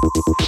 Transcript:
Música